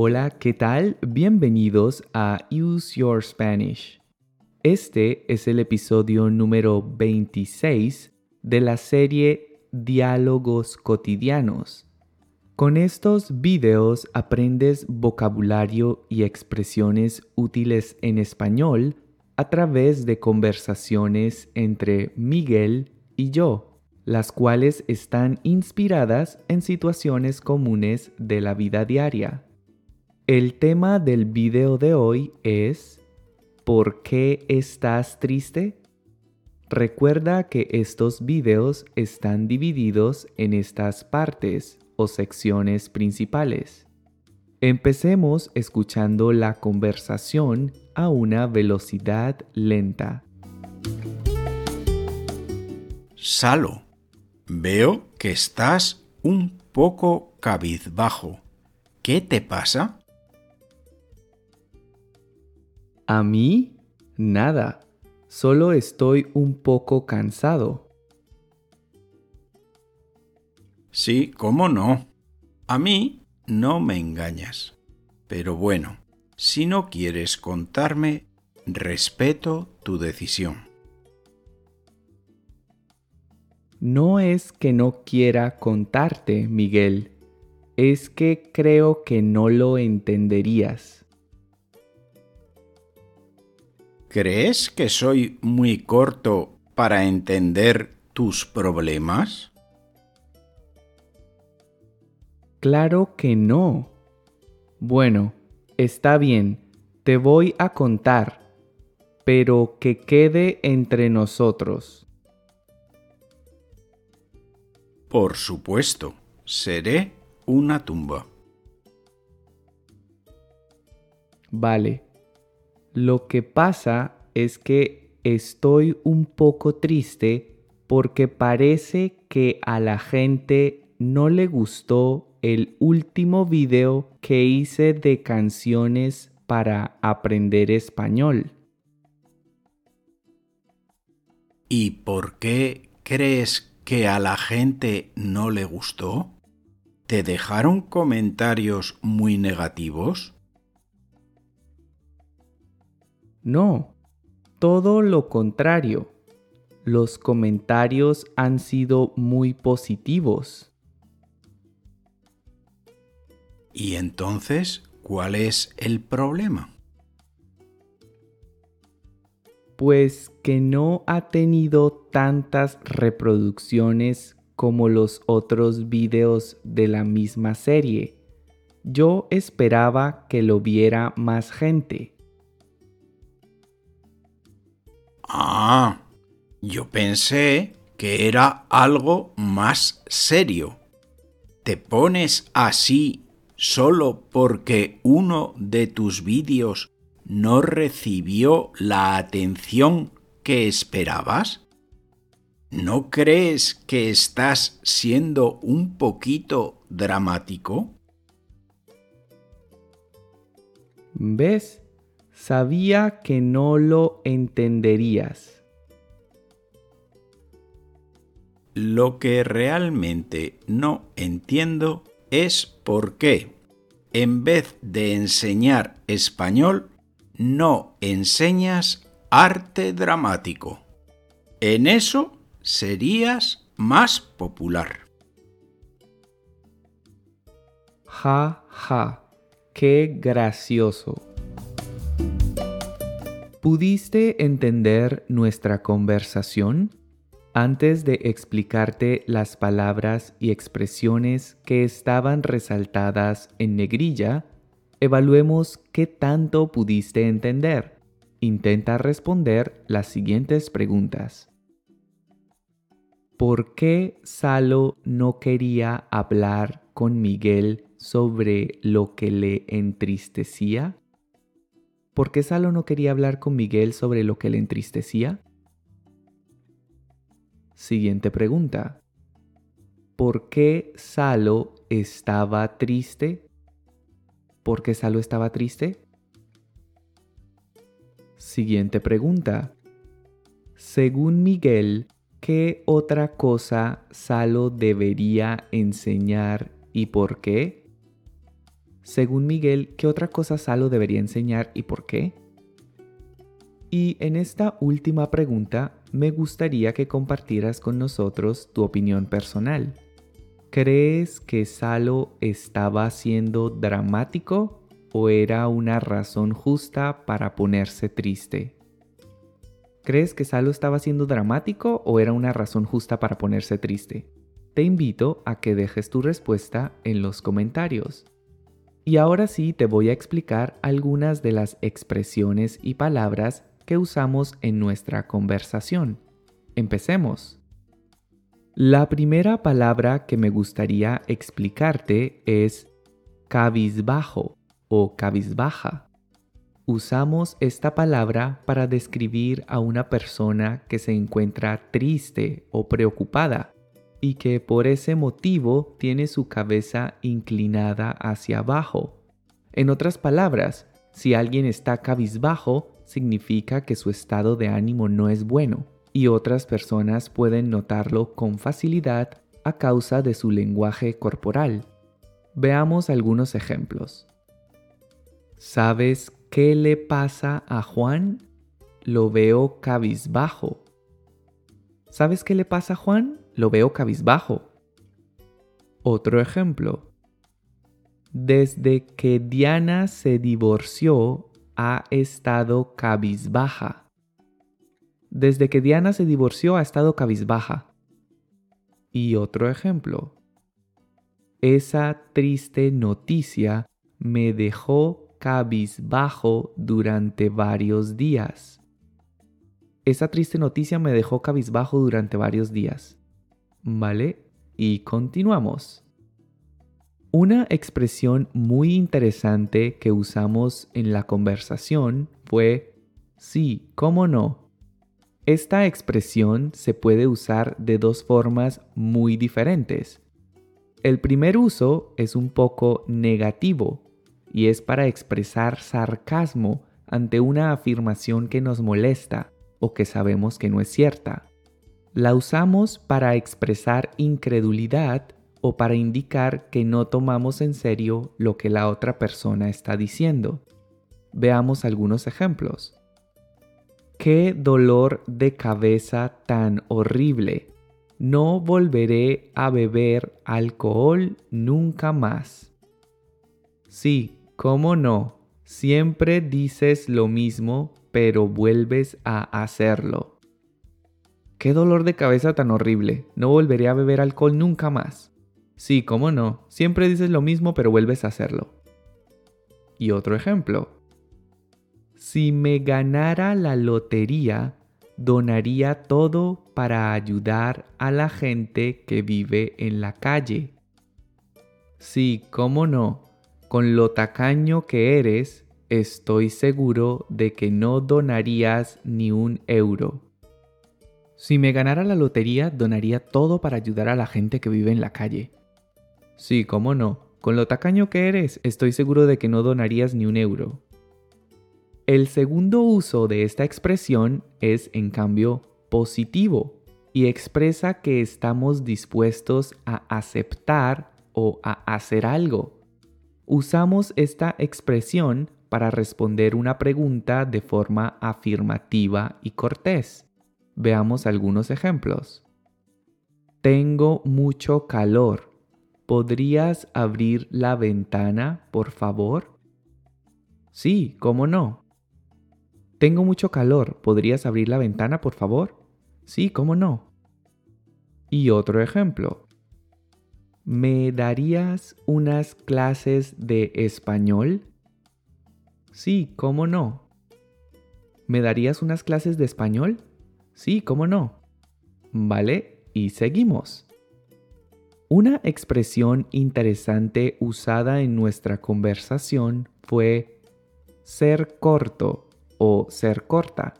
Hola, ¿qué tal? Bienvenidos a Use Your Spanish. Este es el episodio número 26 de la serie Diálogos cotidianos. Con estos videos aprendes vocabulario y expresiones útiles en español a través de conversaciones entre Miguel y yo, las cuales están inspiradas en situaciones comunes de la vida diaria. El tema del video de hoy es ¿Por qué estás triste? Recuerda que estos videos están divididos en estas partes o secciones principales. Empecemos escuchando la conversación a una velocidad lenta. Salo, veo que estás un poco cabizbajo. ¿Qué te pasa? A mí, nada. Solo estoy un poco cansado. Sí, cómo no. A mí no me engañas. Pero bueno, si no quieres contarme, respeto tu decisión. No es que no quiera contarte, Miguel. Es que creo que no lo entenderías. ¿Crees que soy muy corto para entender tus problemas? Claro que no. Bueno, está bien, te voy a contar, pero que quede entre nosotros. Por supuesto, seré una tumba. Vale. Lo que pasa es que estoy un poco triste porque parece que a la gente no le gustó el último video que hice de canciones para aprender español. ¿Y por qué crees que a la gente no le gustó? ¿Te dejaron comentarios muy negativos? No, todo lo contrario. Los comentarios han sido muy positivos. ¿Y entonces cuál es el problema? Pues que no ha tenido tantas reproducciones como los otros videos de la misma serie. Yo esperaba que lo viera más gente. Ah, yo pensé que era algo más serio. ¿Te pones así solo porque uno de tus vídeos no recibió la atención que esperabas? ¿No crees que estás siendo un poquito dramático? ¿Ves? Sabía que no lo entenderías. Lo que realmente no entiendo es por qué, en vez de enseñar español, no enseñas arte dramático. En eso serías más popular. Ja, ja, qué gracioso. ¿Pudiste entender nuestra conversación? Antes de explicarte las palabras y expresiones que estaban resaltadas en negrilla, evaluemos qué tanto pudiste entender. Intenta responder las siguientes preguntas. ¿Por qué Salo no quería hablar con Miguel sobre lo que le entristecía? ¿Por qué Salo no quería hablar con Miguel sobre lo que le entristecía? Siguiente pregunta. ¿Por qué Salo estaba triste? ¿Por qué Salo estaba triste? Siguiente pregunta. Según Miguel, ¿qué otra cosa Salo debería enseñar y por qué? Según Miguel, ¿qué otra cosa Salo debería enseñar y por qué? Y en esta última pregunta me gustaría que compartieras con nosotros tu opinión personal. ¿Crees que Salo estaba siendo dramático o era una razón justa para ponerse triste? ¿Crees que Salo estaba siendo dramático o era una razón justa para ponerse triste? Te invito a que dejes tu respuesta en los comentarios. Y ahora sí te voy a explicar algunas de las expresiones y palabras que usamos en nuestra conversación. Empecemos. La primera palabra que me gustaría explicarte es cabizbajo o cabizbaja. Usamos esta palabra para describir a una persona que se encuentra triste o preocupada y que por ese motivo tiene su cabeza inclinada hacia abajo. En otras palabras, si alguien está cabizbajo, significa que su estado de ánimo no es bueno y otras personas pueden notarlo con facilidad a causa de su lenguaje corporal. Veamos algunos ejemplos. ¿Sabes qué le pasa a Juan? Lo veo cabizbajo. ¿Sabes qué le pasa a Juan? Lo veo cabizbajo. Otro ejemplo. Desde que Diana se divorció, ha estado cabizbaja. Desde que Diana se divorció, ha estado cabizbaja. Y otro ejemplo. Esa triste noticia me dejó cabizbajo durante varios días. Esa triste noticia me dejó cabizbajo durante varios días. ¿Vale? Y continuamos. Una expresión muy interesante que usamos en la conversación fue sí, cómo no. Esta expresión se puede usar de dos formas muy diferentes. El primer uso es un poco negativo y es para expresar sarcasmo ante una afirmación que nos molesta o que sabemos que no es cierta la usamos para expresar incredulidad o para indicar que no tomamos en serio lo que la otra persona está diciendo. Veamos algunos ejemplos. ¡Qué dolor de cabeza tan horrible! No volveré a beber alcohol nunca más. Sí, cómo no, siempre dices lo mismo, pero vuelves a hacerlo. Qué dolor de cabeza tan horrible. No volveré a beber alcohol nunca más. Sí, cómo no. Siempre dices lo mismo pero vuelves a hacerlo. Y otro ejemplo. Si me ganara la lotería, donaría todo para ayudar a la gente que vive en la calle. Sí, cómo no. Con lo tacaño que eres, estoy seguro de que no donarías ni un euro. Si me ganara la lotería, donaría todo para ayudar a la gente que vive en la calle. Sí, cómo no. Con lo tacaño que eres, estoy seguro de que no donarías ni un euro. El segundo uso de esta expresión es, en cambio, positivo y expresa que estamos dispuestos a aceptar o a hacer algo. Usamos esta expresión para responder una pregunta de forma afirmativa y cortés. Veamos algunos ejemplos. Tengo mucho calor. ¿Podrías abrir la ventana, por favor? Sí, ¿cómo no? Tengo mucho calor. ¿Podrías abrir la ventana, por favor? Sí, ¿cómo no? Y otro ejemplo. ¿Me darías unas clases de español? Sí, ¿cómo no? ¿Me darías unas clases de español? Sí, ¿cómo no? ¿Vale? Y seguimos. Una expresión interesante usada en nuestra conversación fue ser corto o ser corta.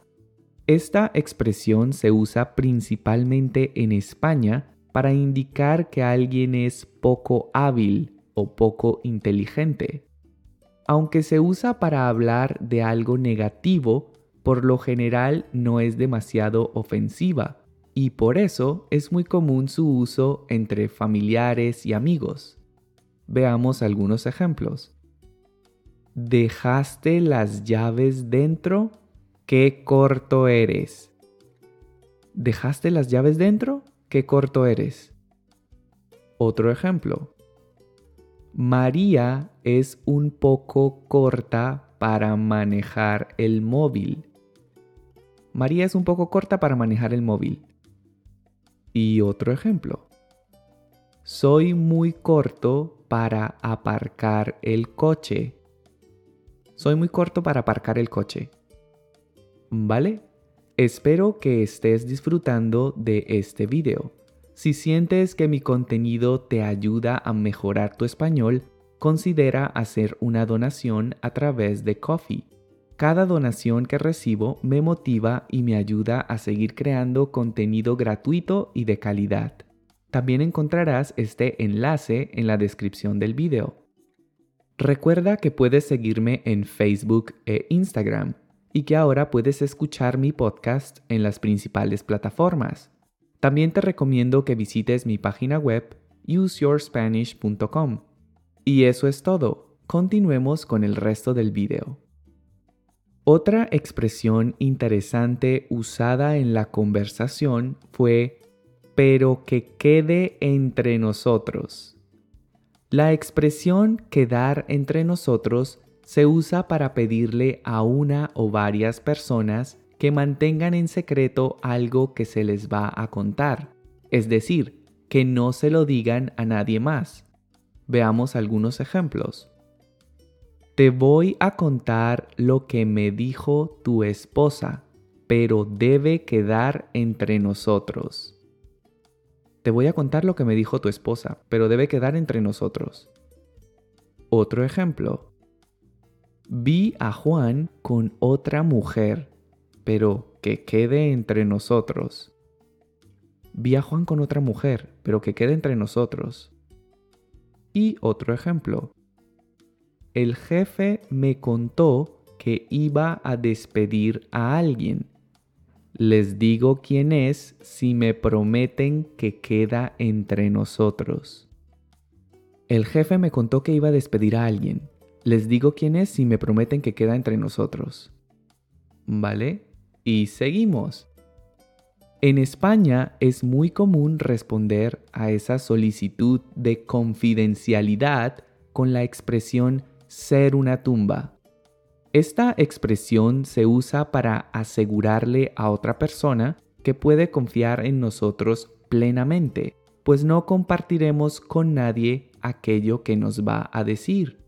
Esta expresión se usa principalmente en España para indicar que alguien es poco hábil o poco inteligente. Aunque se usa para hablar de algo negativo, por lo general no es demasiado ofensiva y por eso es muy común su uso entre familiares y amigos. Veamos algunos ejemplos. ¿Dejaste las llaves dentro? ¡Qué corto eres! ¿Dejaste las llaves dentro? ¡Qué corto eres! Otro ejemplo. María es un poco corta para manejar el móvil. María es un poco corta para manejar el móvil. Y otro ejemplo. Soy muy corto para aparcar el coche. Soy muy corto para aparcar el coche. ¿Vale? Espero que estés disfrutando de este video. Si sientes que mi contenido te ayuda a mejorar tu español, considera hacer una donación a través de Coffee. Cada donación que recibo me motiva y me ayuda a seguir creando contenido gratuito y de calidad. También encontrarás este enlace en la descripción del video. Recuerda que puedes seguirme en Facebook e Instagram y que ahora puedes escuchar mi podcast en las principales plataformas. También te recomiendo que visites mi página web useyourspanish.com. Y eso es todo. Continuemos con el resto del video. Otra expresión interesante usada en la conversación fue pero que quede entre nosotros. La expresión quedar entre nosotros se usa para pedirle a una o varias personas que mantengan en secreto algo que se les va a contar, es decir, que no se lo digan a nadie más. Veamos algunos ejemplos. Te voy a contar lo que me dijo tu esposa, pero debe quedar entre nosotros. Te voy a contar lo que me dijo tu esposa, pero debe quedar entre nosotros. Otro ejemplo. Vi a Juan con otra mujer pero que quede entre nosotros. Vi a Juan con otra mujer, pero que quede entre nosotros. Y otro ejemplo. El jefe me contó que iba a despedir a alguien. Les digo quién es si me prometen que queda entre nosotros. El jefe me contó que iba a despedir a alguien. Les digo quién es si me prometen que queda entre nosotros. ¿Vale? Y seguimos. En España es muy común responder a esa solicitud de confidencialidad con la expresión ser una tumba. Esta expresión se usa para asegurarle a otra persona que puede confiar en nosotros plenamente, pues no compartiremos con nadie aquello que nos va a decir.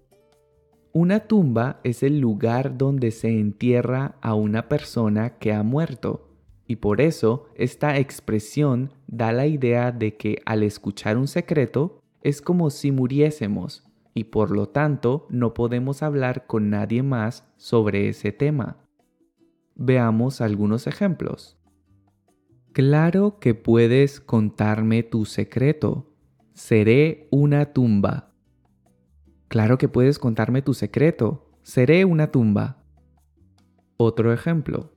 Una tumba es el lugar donde se entierra a una persona que ha muerto, y por eso esta expresión da la idea de que al escuchar un secreto es como si muriésemos, y por lo tanto no podemos hablar con nadie más sobre ese tema. Veamos algunos ejemplos. Claro que puedes contarme tu secreto. Seré una tumba. Claro que puedes contarme tu secreto. Seré una tumba. Otro ejemplo.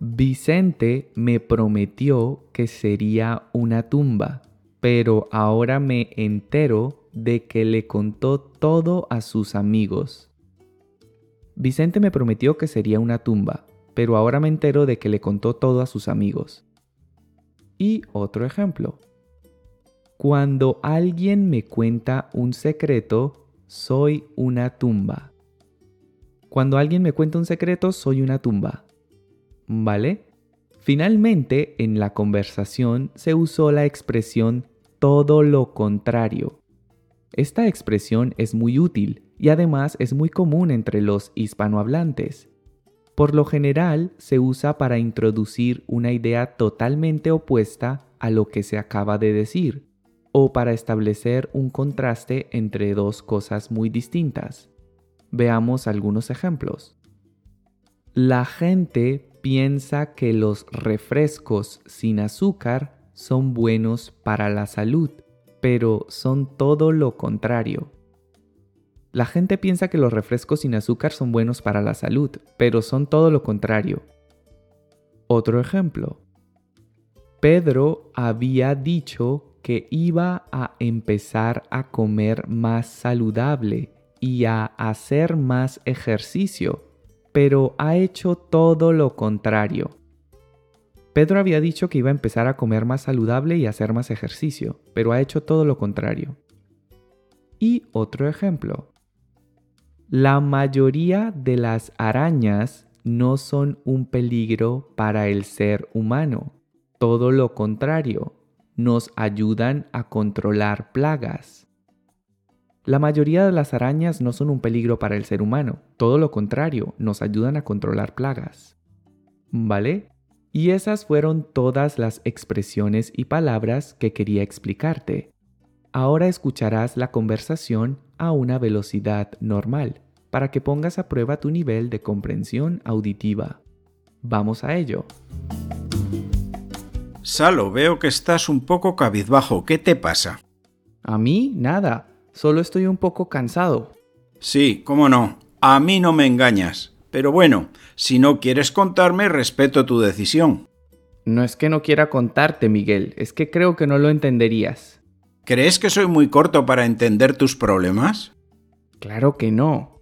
Vicente me prometió que sería una tumba, pero ahora me entero de que le contó todo a sus amigos. Vicente me prometió que sería una tumba, pero ahora me entero de que le contó todo a sus amigos. Y otro ejemplo. Cuando alguien me cuenta un secreto, soy una tumba. Cuando alguien me cuenta un secreto, soy una tumba. ¿Vale? Finalmente, en la conversación se usó la expresión todo lo contrario. Esta expresión es muy útil y además es muy común entre los hispanohablantes. Por lo general se usa para introducir una idea totalmente opuesta a lo que se acaba de decir o para establecer un contraste entre dos cosas muy distintas. Veamos algunos ejemplos. La gente piensa que los refrescos sin azúcar son buenos para la salud, pero son todo lo contrario. La gente piensa que los refrescos sin azúcar son buenos para la salud, pero son todo lo contrario. Otro ejemplo. Pedro había dicho que iba a empezar a comer más saludable y a hacer más ejercicio, pero ha hecho todo lo contrario. Pedro había dicho que iba a empezar a comer más saludable y hacer más ejercicio, pero ha hecho todo lo contrario. Y otro ejemplo. La mayoría de las arañas no son un peligro para el ser humano. Todo lo contrario, nos ayudan a controlar plagas. La mayoría de las arañas no son un peligro para el ser humano, todo lo contrario, nos ayudan a controlar plagas. ¿Vale? Y esas fueron todas las expresiones y palabras que quería explicarte. Ahora escucharás la conversación a una velocidad normal para que pongas a prueba tu nivel de comprensión auditiva. Vamos a ello. Salo, veo que estás un poco cabizbajo. ¿Qué te pasa? A mí, nada. Solo estoy un poco cansado. Sí, cómo no. A mí no me engañas. Pero bueno, si no quieres contarme, respeto tu decisión. No es que no quiera contarte, Miguel, es que creo que no lo entenderías. ¿Crees que soy muy corto para entender tus problemas? Claro que no.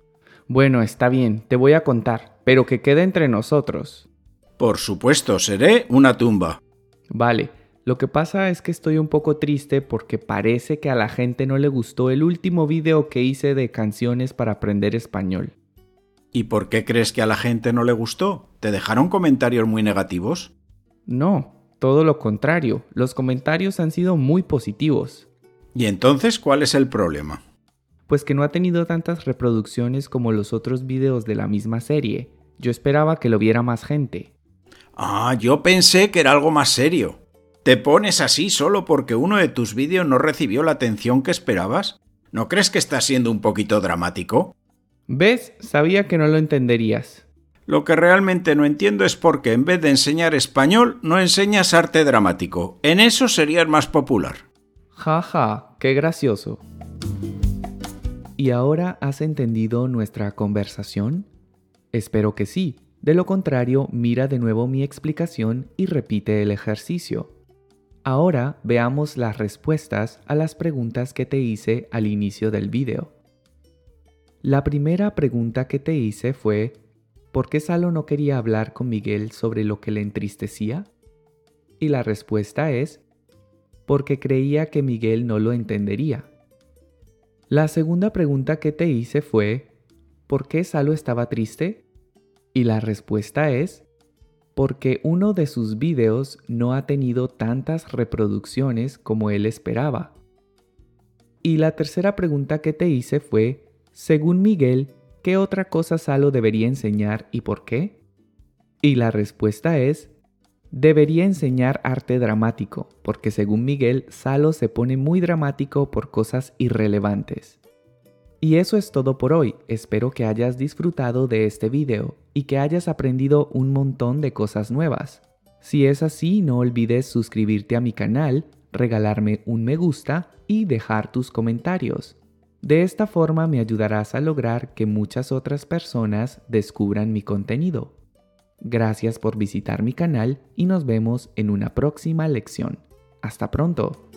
Bueno, está bien, te voy a contar, pero que quede entre nosotros. Por supuesto, seré una tumba. Vale, lo que pasa es que estoy un poco triste porque parece que a la gente no le gustó el último video que hice de canciones para aprender español. ¿Y por qué crees que a la gente no le gustó? ¿Te dejaron comentarios muy negativos? No, todo lo contrario, los comentarios han sido muy positivos. ¿Y entonces cuál es el problema? Pues que no ha tenido tantas reproducciones como los otros videos de la misma serie. Yo esperaba que lo viera más gente. Ah, yo pensé que era algo más serio. ¿Te pones así solo porque uno de tus vídeos no recibió la atención que esperabas? ¿No crees que estás siendo un poquito dramático? ¿Ves? Sabía que no lo entenderías. Lo que realmente no entiendo es por qué en vez de enseñar español no enseñas arte dramático. En eso serías más popular. Ja, ja, qué gracioso. ¿Y ahora has entendido nuestra conversación? Espero que sí. De lo contrario, mira de nuevo mi explicación y repite el ejercicio. Ahora veamos las respuestas a las preguntas que te hice al inicio del video. La primera pregunta que te hice fue, ¿por qué Salo no quería hablar con Miguel sobre lo que le entristecía? Y la respuesta es, porque creía que Miguel no lo entendería. La segunda pregunta que te hice fue, ¿por qué Salo estaba triste? Y la respuesta es, porque uno de sus videos no ha tenido tantas reproducciones como él esperaba. Y la tercera pregunta que te hice fue, según Miguel, ¿qué otra cosa Salo debería enseñar y por qué? Y la respuesta es, debería enseñar arte dramático, porque según Miguel, Salo se pone muy dramático por cosas irrelevantes. Y eso es todo por hoy, espero que hayas disfrutado de este video y que hayas aprendido un montón de cosas nuevas. Si es así, no olvides suscribirte a mi canal, regalarme un me gusta y dejar tus comentarios. De esta forma me ayudarás a lograr que muchas otras personas descubran mi contenido. Gracias por visitar mi canal y nos vemos en una próxima lección. Hasta pronto.